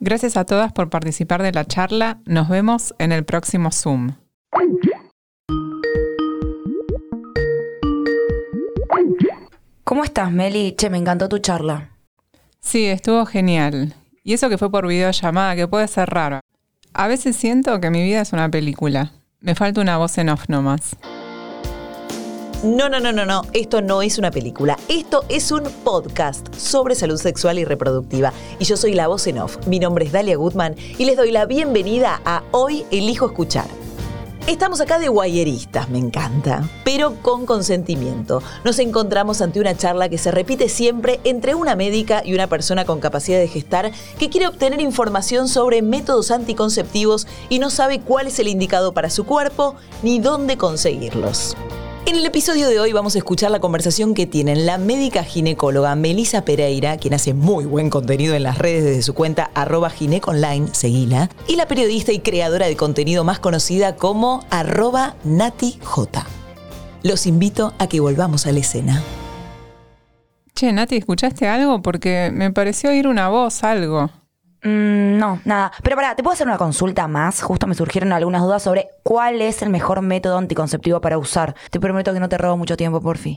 Gracias a todas por participar de la charla. Nos vemos en el próximo Zoom. ¿Cómo estás, Meli? Che, me encantó tu charla. Sí, estuvo genial. Y eso que fue por videollamada, que puede ser raro. A veces siento que mi vida es una película. Me falta una voz en off nomás. No, no, no, no, no. Esto no es una película. Esto es un podcast sobre salud sexual y reproductiva. Y yo soy la voz en off. Mi nombre es Dalia Gutman y les doy la bienvenida a Hoy Elijo Escuchar. Estamos acá de guayeristas, me encanta, pero con consentimiento. Nos encontramos ante una charla que se repite siempre entre una médica y una persona con capacidad de gestar que quiere obtener información sobre métodos anticonceptivos y no sabe cuál es el indicado para su cuerpo ni dónde conseguirlos. En el episodio de hoy vamos a escuchar la conversación que tienen la médica ginecóloga Melisa Pereira, quien hace muy buen contenido en las redes desde su cuenta arroba gineconline, seguila, y la periodista y creadora de contenido más conocida como arroba natij. Los invito a que volvamos a la escena. Che, Nati, ¿escuchaste algo? Porque me pareció oír una voz, algo. Mm, no, nada. Pero pará, ¿te puedo hacer una consulta más? Justo me surgieron algunas dudas sobre cuál es el mejor método anticonceptivo para usar. Te prometo que no te robo mucho tiempo, por fin.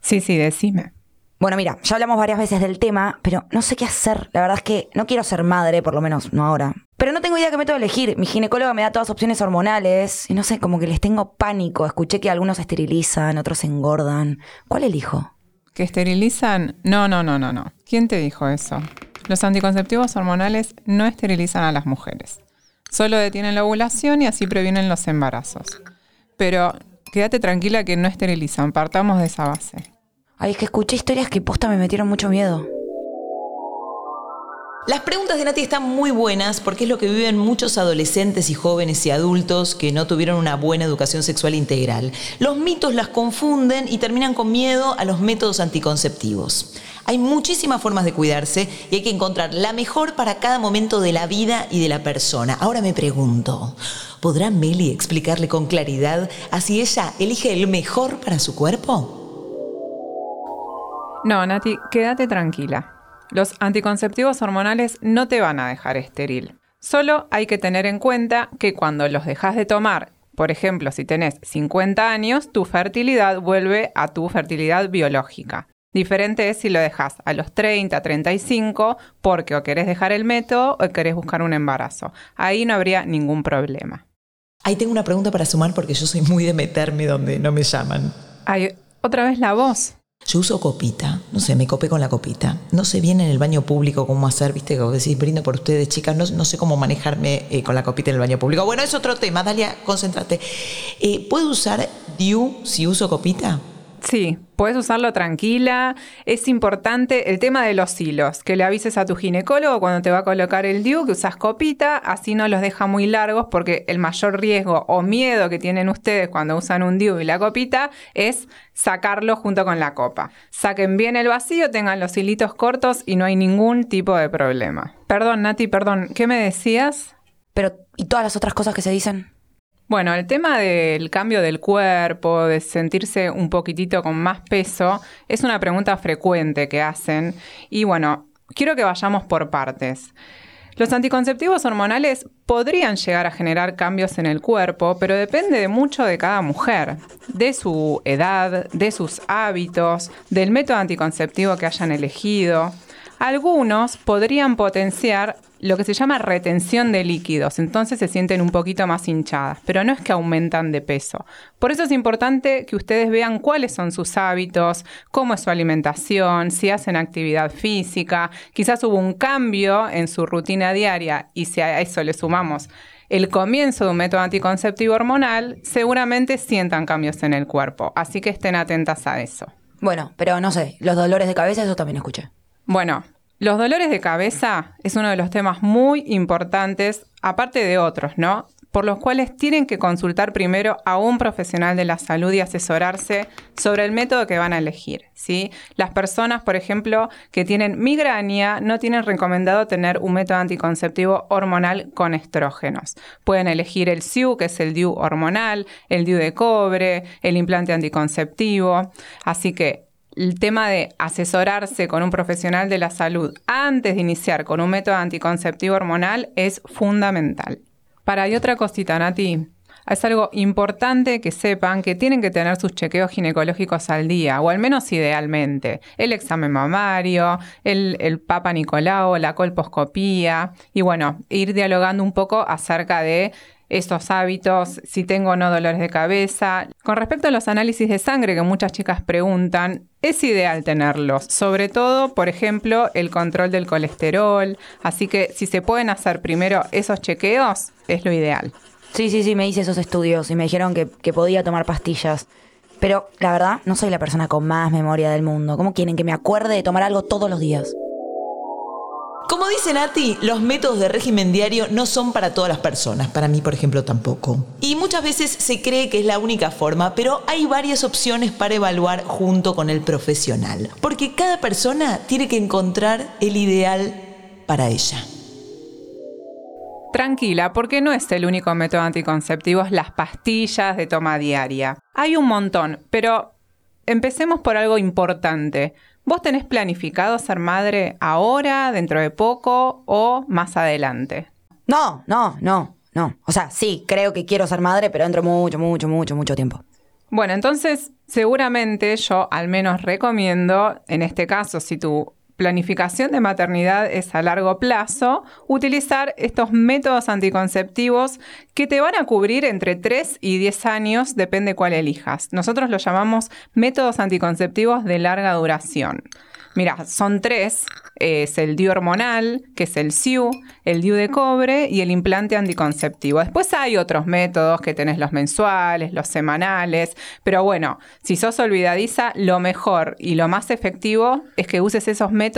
Sí, sí, decime. Bueno, mira, ya hablamos varias veces del tema, pero no sé qué hacer. La verdad es que no quiero ser madre, por lo menos no ahora. Pero no tengo idea qué método elegir. Mi ginecóloga me da todas opciones hormonales y no sé, como que les tengo pánico. Escuché que algunos esterilizan, otros engordan. ¿Cuál elijo? ¿Que esterilizan? No, no, no, no, no. ¿Quién te dijo eso? Los anticonceptivos hormonales no esterilizan a las mujeres. Solo detienen la ovulación y así previenen los embarazos. Pero quédate tranquila que no esterilizan, partamos de esa base. Ay, es que escuché historias que posta me metieron mucho miedo. Las preguntas de Nati están muy buenas porque es lo que viven muchos adolescentes y jóvenes y adultos que no tuvieron una buena educación sexual integral. Los mitos las confunden y terminan con miedo a los métodos anticonceptivos. Hay muchísimas formas de cuidarse y hay que encontrar la mejor para cada momento de la vida y de la persona. Ahora me pregunto, ¿podrá Meli explicarle con claridad a si ella elige el mejor para su cuerpo? No, Nati, quédate tranquila. Los anticonceptivos hormonales no te van a dejar estéril. Solo hay que tener en cuenta que cuando los dejas de tomar, por ejemplo, si tenés 50 años, tu fertilidad vuelve a tu fertilidad biológica. Diferente es si lo dejas a los 30, 35, porque o querés dejar el método o querés buscar un embarazo. Ahí no habría ningún problema. Ahí tengo una pregunta para sumar porque yo soy muy de meterme donde no me llaman. Ay, otra vez la voz. Yo uso copita, no sé, me copé con la copita. No sé bien en el baño público cómo hacer, viste, como decís, brindo por ustedes, chicas, no, sé cómo manejarme eh, con la copita en el baño público. Bueno, es otro tema, Dalia, concéntrate. Eh, ¿Puedo usar DIU si uso copita? Sí, puedes usarlo tranquila. Es importante el tema de los hilos, que le avises a tu ginecólogo cuando te va a colocar el DIU que usas copita, así no los deja muy largos porque el mayor riesgo o miedo que tienen ustedes cuando usan un DIU y la copita es sacarlo junto con la copa. Saquen bien el vacío, tengan los hilitos cortos y no hay ningún tipo de problema. Perdón, Nati, perdón, ¿qué me decías? Pero, ¿y todas las otras cosas que se dicen? Bueno, el tema del cambio del cuerpo, de sentirse un poquitito con más peso, es una pregunta frecuente que hacen. Y bueno, quiero que vayamos por partes. Los anticonceptivos hormonales podrían llegar a generar cambios en el cuerpo, pero depende mucho de cada mujer, de su edad, de sus hábitos, del método anticonceptivo que hayan elegido. Algunos podrían potenciar lo que se llama retención de líquidos, entonces se sienten un poquito más hinchadas, pero no es que aumentan de peso. Por eso es importante que ustedes vean cuáles son sus hábitos, cómo es su alimentación, si hacen actividad física, quizás hubo un cambio en su rutina diaria y si a eso le sumamos el comienzo de un método anticonceptivo hormonal, seguramente sientan cambios en el cuerpo, así que estén atentas a eso. Bueno, pero no sé, los dolores de cabeza, eso también escuché. Bueno, los dolores de cabeza es uno de los temas muy importantes, aparte de otros, ¿no? Por los cuales tienen que consultar primero a un profesional de la salud y asesorarse sobre el método que van a elegir, ¿sí? Las personas, por ejemplo, que tienen migraña no tienen recomendado tener un método anticonceptivo hormonal con estrógenos. Pueden elegir el SIU, que es el DIU hormonal, el DIU de cobre, el implante anticonceptivo. Así que el tema de asesorarse con un profesional de la salud antes de iniciar con un método anticonceptivo hormonal es fundamental. Para y otra cosita, Nati, es algo importante que sepan que tienen que tener sus chequeos ginecológicos al día, o al menos idealmente. El examen mamario, el, el Papa Nicolau, la colposcopía, y bueno, ir dialogando un poco acerca de estos hábitos, si tengo o no dolores de cabeza. Con respecto a los análisis de sangre que muchas chicas preguntan, es ideal tenerlos, sobre todo, por ejemplo, el control del colesterol, así que si se pueden hacer primero esos chequeos, es lo ideal. Sí, sí, sí, me hice esos estudios y me dijeron que podía tomar pastillas. Pero la verdad, no soy la persona con más memoria del mundo. ¿Cómo quieren que me acuerde de tomar algo todos los días? Como dice Nati, los métodos de régimen diario no son para todas las personas, para mí por ejemplo tampoco. Y muchas veces se cree que es la única forma, pero hay varias opciones para evaluar junto con el profesional, porque cada persona tiene que encontrar el ideal para ella. Tranquila, porque no es el único método anticonceptivo, es las pastillas de toma diaria. Hay un montón, pero empecemos por algo importante. ¿Vos tenés planificado ser madre ahora, dentro de poco o más adelante? No, no, no, no. O sea, sí, creo que quiero ser madre, pero dentro de mucho, mucho, mucho, mucho tiempo. Bueno, entonces seguramente yo al menos recomiendo, en este caso, si tu planificación de maternidad es a largo plazo, utilizar estos métodos anticonceptivos que te van a cubrir entre 3 y 10 años, depende cuál elijas. Nosotros los llamamos métodos anticonceptivos de larga duración. Mira, son tres. Es el DIU hormonal, que es el SIU, el DIU de cobre y el implante anticonceptivo. Después hay otros métodos que tenés los mensuales, los semanales, pero bueno, si sos olvidadiza, lo mejor y lo más efectivo es que uses esos métodos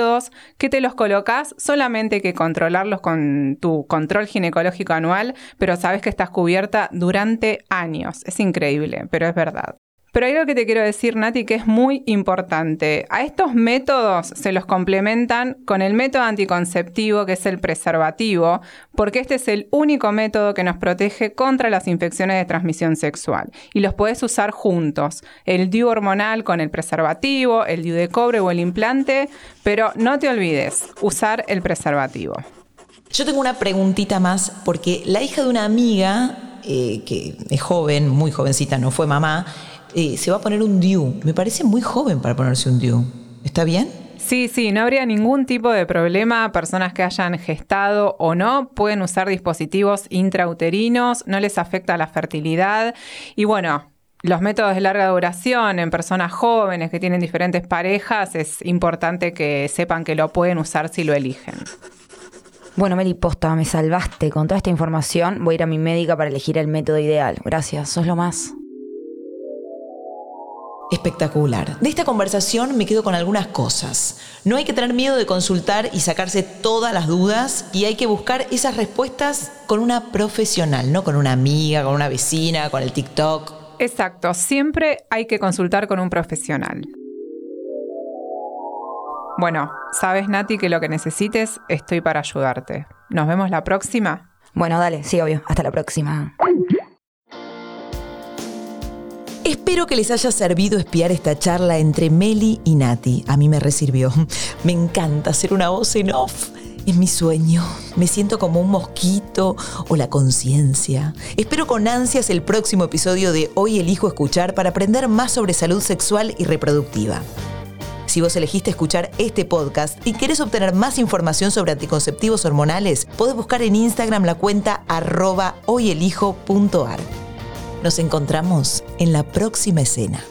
que te los colocas, solamente que controlarlos con tu control ginecológico anual, pero sabes que estás cubierta durante años. Es increíble, pero es verdad. Pero hay algo que te quiero decir, Nati, que es muy importante. A estos métodos se los complementan con el método anticonceptivo, que es el preservativo, porque este es el único método que nos protege contra las infecciones de transmisión sexual. Y los puedes usar juntos. El DIU hormonal con el preservativo, el DIU de cobre o el implante, pero no te olvides, usar el preservativo. Yo tengo una preguntita más, porque la hija de una amiga, eh, que es joven, muy jovencita, no fue mamá, eh, se va a poner un DIU. Me parece muy joven para ponerse un DIU. ¿Está bien? Sí, sí, no habría ningún tipo de problema. Personas que hayan gestado o no pueden usar dispositivos intrauterinos, no les afecta la fertilidad. Y bueno, los métodos de larga duración en personas jóvenes que tienen diferentes parejas, es importante que sepan que lo pueden usar si lo eligen. Bueno, Meli, posta, me salvaste. Con toda esta información voy a ir a mi médica para elegir el método ideal. Gracias, sos lo más. Espectacular. De esta conversación me quedo con algunas cosas. No hay que tener miedo de consultar y sacarse todas las dudas y hay que buscar esas respuestas con una profesional, no con una amiga, con una vecina, con el TikTok. Exacto, siempre hay que consultar con un profesional. Bueno, sabes Nati que lo que necesites estoy para ayudarte. Nos vemos la próxima. Bueno, dale, sí, obvio. Hasta la próxima. Espero que les haya servido espiar esta charla entre Meli y Nati. A mí me resirvió. Me encanta ser una voz en off. Es mi sueño. Me siento como un mosquito o la conciencia. Espero con ansias el próximo episodio de Hoy elijo escuchar para aprender más sobre salud sexual y reproductiva. Si vos elegiste escuchar este podcast y querés obtener más información sobre anticonceptivos hormonales, podés buscar en Instagram la cuenta arroba hoyelijo.ar. Nos encontramos en la próxima escena.